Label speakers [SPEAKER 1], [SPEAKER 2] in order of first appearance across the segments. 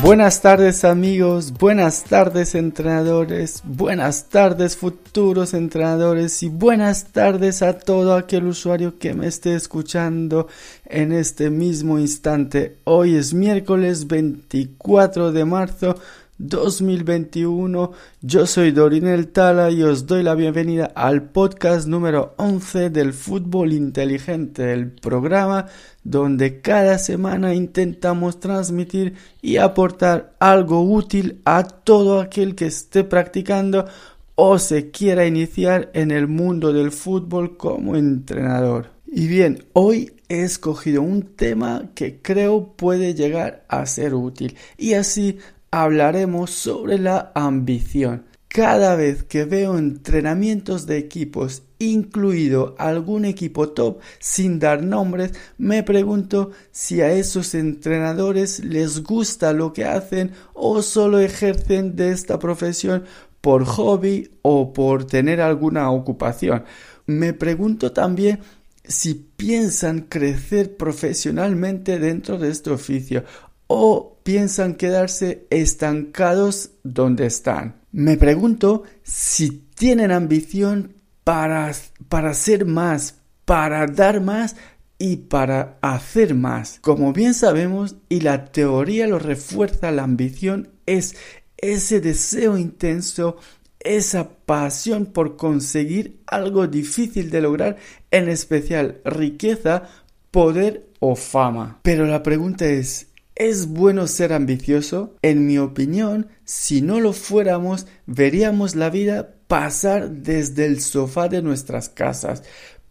[SPEAKER 1] Buenas tardes amigos, buenas tardes entrenadores, buenas tardes futuros entrenadores. Y buenas tardes a todo aquel usuario que me esté escuchando en este mismo instante. Hoy es miércoles 24 de marzo 2021. Yo soy Dorinel Tala y os doy la bienvenida al podcast número 11 del Fútbol Inteligente, el programa donde cada semana intentamos transmitir y aportar algo útil a todo aquel que esté practicando o se quiera iniciar en el mundo del fútbol como entrenador. Y bien, hoy he escogido un tema que creo puede llegar a ser útil y así hablaremos sobre la ambición. Cada vez que veo entrenamientos de equipos, incluido algún equipo top, sin dar nombres, me pregunto si a esos entrenadores les gusta lo que hacen o solo ejercen de esta profesión por hobby o por tener alguna ocupación. Me pregunto también si piensan crecer profesionalmente dentro de este oficio o piensan quedarse estancados donde están. Me pregunto si tienen ambición para, para ser más, para dar más y para hacer más. Como bien sabemos, y la teoría lo refuerza, la ambición es ese deseo intenso, esa pasión por conseguir algo difícil de lograr, en especial riqueza, poder o fama. Pero la pregunta es, ¿Es bueno ser ambicioso? En mi opinión, si no lo fuéramos, veríamos la vida pasar desde el sofá de nuestras casas.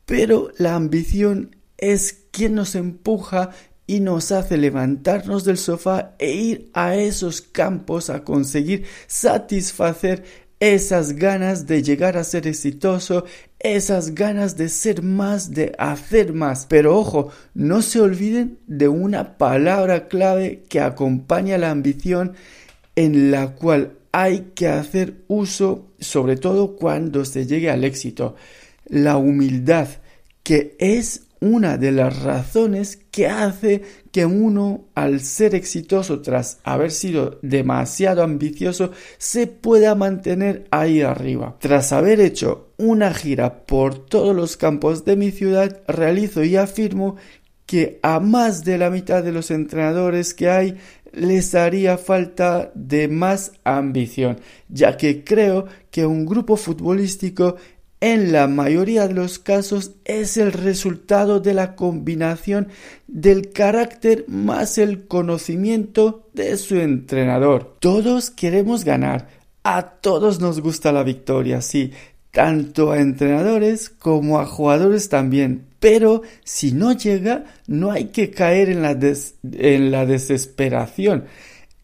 [SPEAKER 1] Pero la ambición es quien nos empuja y nos hace levantarnos del sofá e ir a esos campos a conseguir satisfacer esas ganas de llegar a ser exitoso, esas ganas de ser más, de hacer más. Pero ojo, no se olviden de una palabra clave que acompaña la ambición en la cual hay que hacer uso, sobre todo cuando se llegue al éxito. La humildad, que es una de las razones que hace que uno, al ser exitoso tras haber sido demasiado ambicioso, se pueda mantener ahí arriba. Tras haber hecho una gira por todos los campos de mi ciudad, realizo y afirmo que a más de la mitad de los entrenadores que hay les haría falta de más ambición, ya que creo que un grupo futbolístico en la mayoría de los casos es el resultado de la combinación del carácter más el conocimiento de su entrenador. Todos queremos ganar, a todos nos gusta la victoria, sí, tanto a entrenadores como a jugadores también. Pero si no llega, no hay que caer en la, en la desesperación.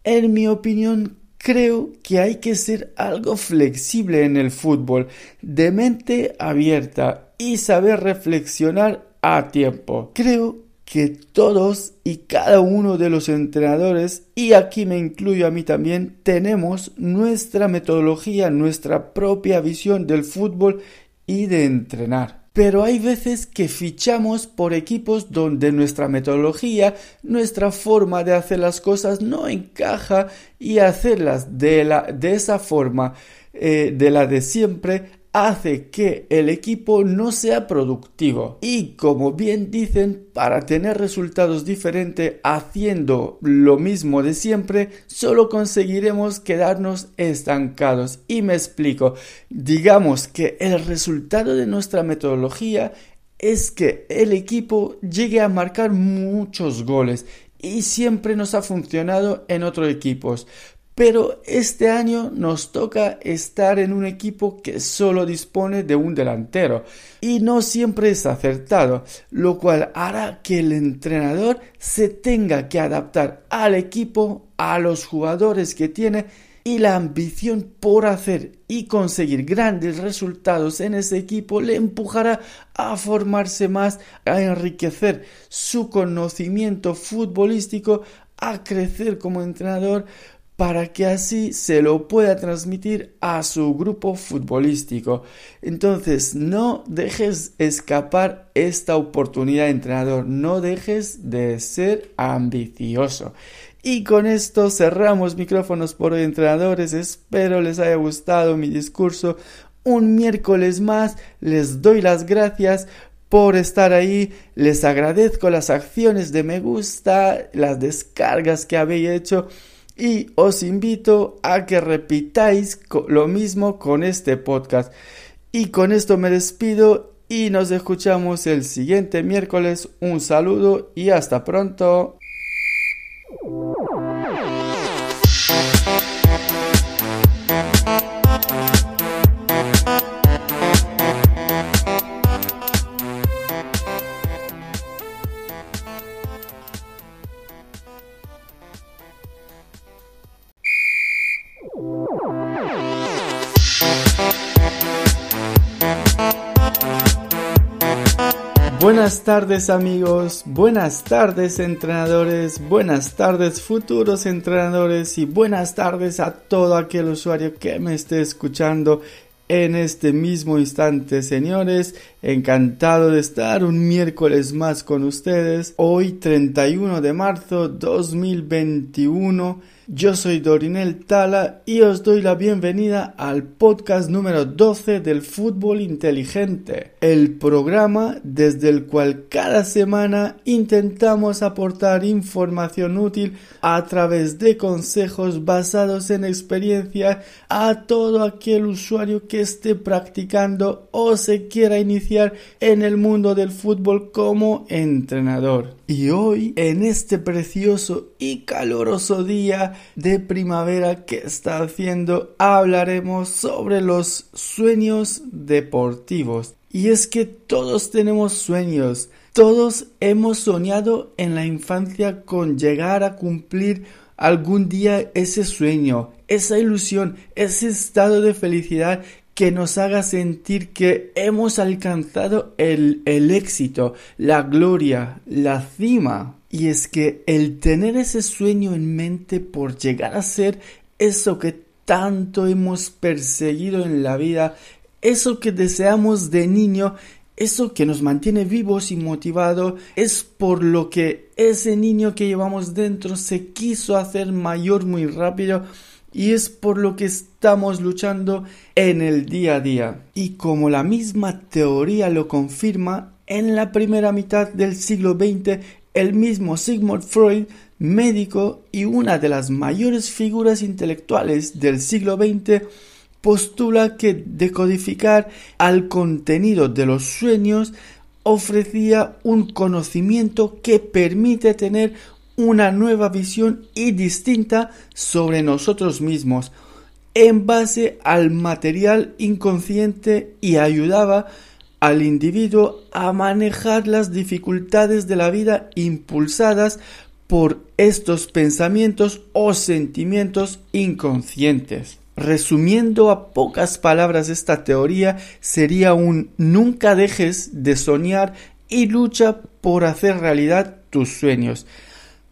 [SPEAKER 1] En mi opinión, Creo que hay que ser algo flexible en el fútbol, de mente abierta y saber reflexionar a tiempo. Creo que todos y cada uno de los entrenadores, y aquí me incluyo a mí también, tenemos nuestra metodología, nuestra propia visión del fútbol y de entrenar pero hay veces que fichamos por equipos donde nuestra metodología, nuestra forma de hacer las cosas no encaja y hacerlas de, esa forma, eh, de la de siempre, hace que el equipo no sea productivo. Y como bien dicen, para tener resultados diferentes haciendo lo mismo de siempre, solo conseguiremos quedarnos estancados. Y me explico. Digamos que el resultado de nuestra metodología es que el equipo llegue a marcar muchos goles y siempre nos ha funcionado en otros equipos. Pero este año nos toca estar en un equipo que solo dispone de un delantero y no siempre es acertado, lo cual hará que el entrenador se tenga que adaptar al equipo, a los jugadores que tiene y la ambición por hacer y conseguir grandes resultados en ese equipo le empujará a formarse más, a enriquecer su conocimiento futbolístico, a crecer como entrenador, para que así se lo pueda transmitir a su grupo futbolístico. Entonces, no dejes escapar esta oportunidad, entrenador, no dejes de ser ambicioso. Y con esto cerramos micrófonos por hoy, entrenadores. Espero les haya gustado mi discurso. Un miércoles más, les doy las gracias por estar ahí. Les agradezco las acciones de me gusta, las descargas que habéis hecho y os invito a que repitáis lo mismo con este podcast. Y con esto me despido y nos escuchamos el siguiente miércoles. Un saludo y hasta pronto. Buenas tardes amigos, buenas tardes entrenadores, buenas tardes futuros entrenadores y buenas tardes a todo aquel usuario que me esté escuchando en este mismo instante señores. Encantado de estar un miércoles más con ustedes. Hoy 31 de marzo 2021 yo soy Dorinel Tala y os doy la bienvenida al podcast número 12 del Fútbol Inteligente, el programa desde el cual cada semana intentamos aportar información útil a través de consejos basados en experiencia a todo aquel usuario que esté practicando o se quiera iniciar en el mundo del fútbol como entrenador. Y hoy, en este precioso y caloroso día de primavera que está haciendo, hablaremos sobre los sueños deportivos. Y es que todos tenemos sueños, todos hemos soñado en la infancia con llegar a cumplir algún día ese sueño, esa ilusión, ese estado de felicidad que nos haga sentir que hemos alcanzado el, éxito, la gloria, la cima. Y es que el tener ese sueño en mente por llegar a ser eso que tanto hemos perseguido en la vida, eso que deseamos de niño, eso que nos mantiene vivos y motivados, es por lo que ese niño que llevamos dentro se quiso hacer mayor muy rápido y es por lo que estamos luchando en el día a día. Y como la misma teoría lo confirma, en la primera mitad del siglo XX, el mismo Sigmund Freud, médico y una de las mayores figuras intelectuales del siglo XX, postula que decodificar al contenido de los sueños ofrecía un conocimiento que permite tener una nueva visión y distinta sobre nosotros mismos en base al material inconsciente y ayudaba al individuo a manejar las dificultades de la vida impulsadas por estos pensamientos o sentimientos inconscientes. Resumiendo a pocas palabras esta teoría sería un nunca dejes de soñar y lucha por hacer realidad tus sueños.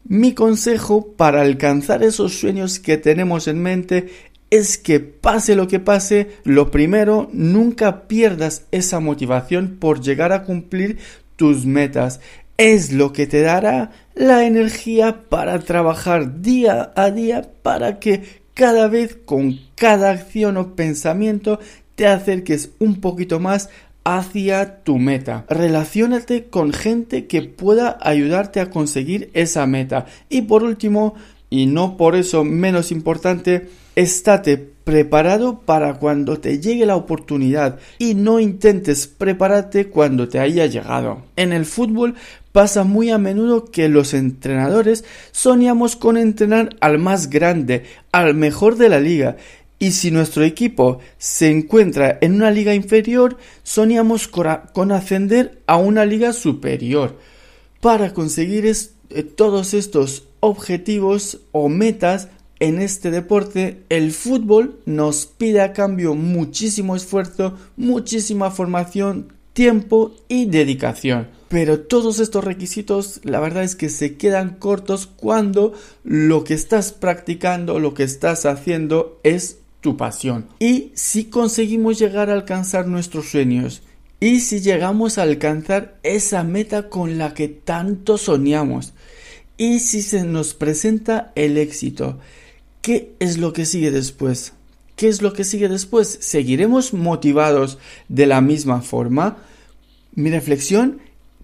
[SPEAKER 1] Mi consejo para alcanzar esos sueños que tenemos en mente es que pase lo que pase, lo primero, nunca pierdas esa motivación por llegar a cumplir tus metas. Es lo que te dará la energía para trabajar día a día para que cada vez con cada acción o pensamiento te acerques un poquito más hacia tu meta. Relaciónate con gente que pueda ayudarte a conseguir esa meta. Y por último, y no por eso menos importante, estate preparado para cuando te llegue la oportunidad y no intentes prepararte cuando te haya llegado. En el fútbol pasa muy a menudo que los entrenadores soñamos con entrenar al más grande, al mejor de la liga, y si nuestro equipo se encuentra en una liga inferior, soñamos con ascender a una liga superior. Para conseguir eh, todos estos objetivos o metas en este deporte, el fútbol nos pide a cambio muchísimo esfuerzo, muchísima formación, tiempo y dedicación. Pero todos estos requisitos la verdad es que se quedan cortos cuando lo que estás practicando, lo que estás haciendo es tu pasión. Y si conseguimos llegar a alcanzar nuestros sueños, y si llegamos a alcanzar esa meta con la que tanto soñamos, y si se nos presenta el éxito, ¿qué es lo que sigue después? ¿Qué es lo que sigue después? ¿Seguiremos motivados de la misma forma? Mi reflexión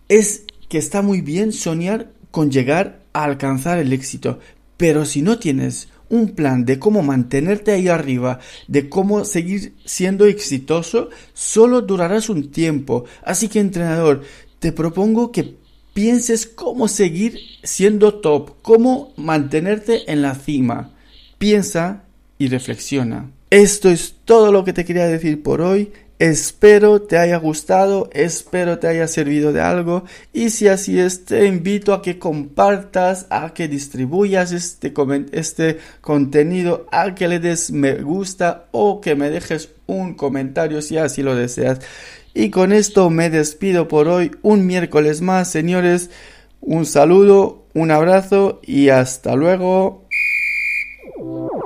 [SPEAKER 1] es que está muy bien soñar con llegar a alcanzar el éxito, pero si no tienes un plan de cómo mantenerte ahí arriba, de cómo seguir siendo exitoso, solo durarás un tiempo. Así que entrenador, te propongo que pienses cómo seguir siendo top, cómo mantenerte en la cima. Piensa y reflexiona. Esto es todo lo que te quería decir por hoy. Espero te haya gustado, espero te haya servido de algo y si así es te invito a que compartas, a que distribuyas este, este contenido, a que le des me gusta o que me dejes un comentario si así lo deseas. Y con esto me despido por hoy, un miércoles más señores, un saludo, un abrazo y hasta luego. Ooh.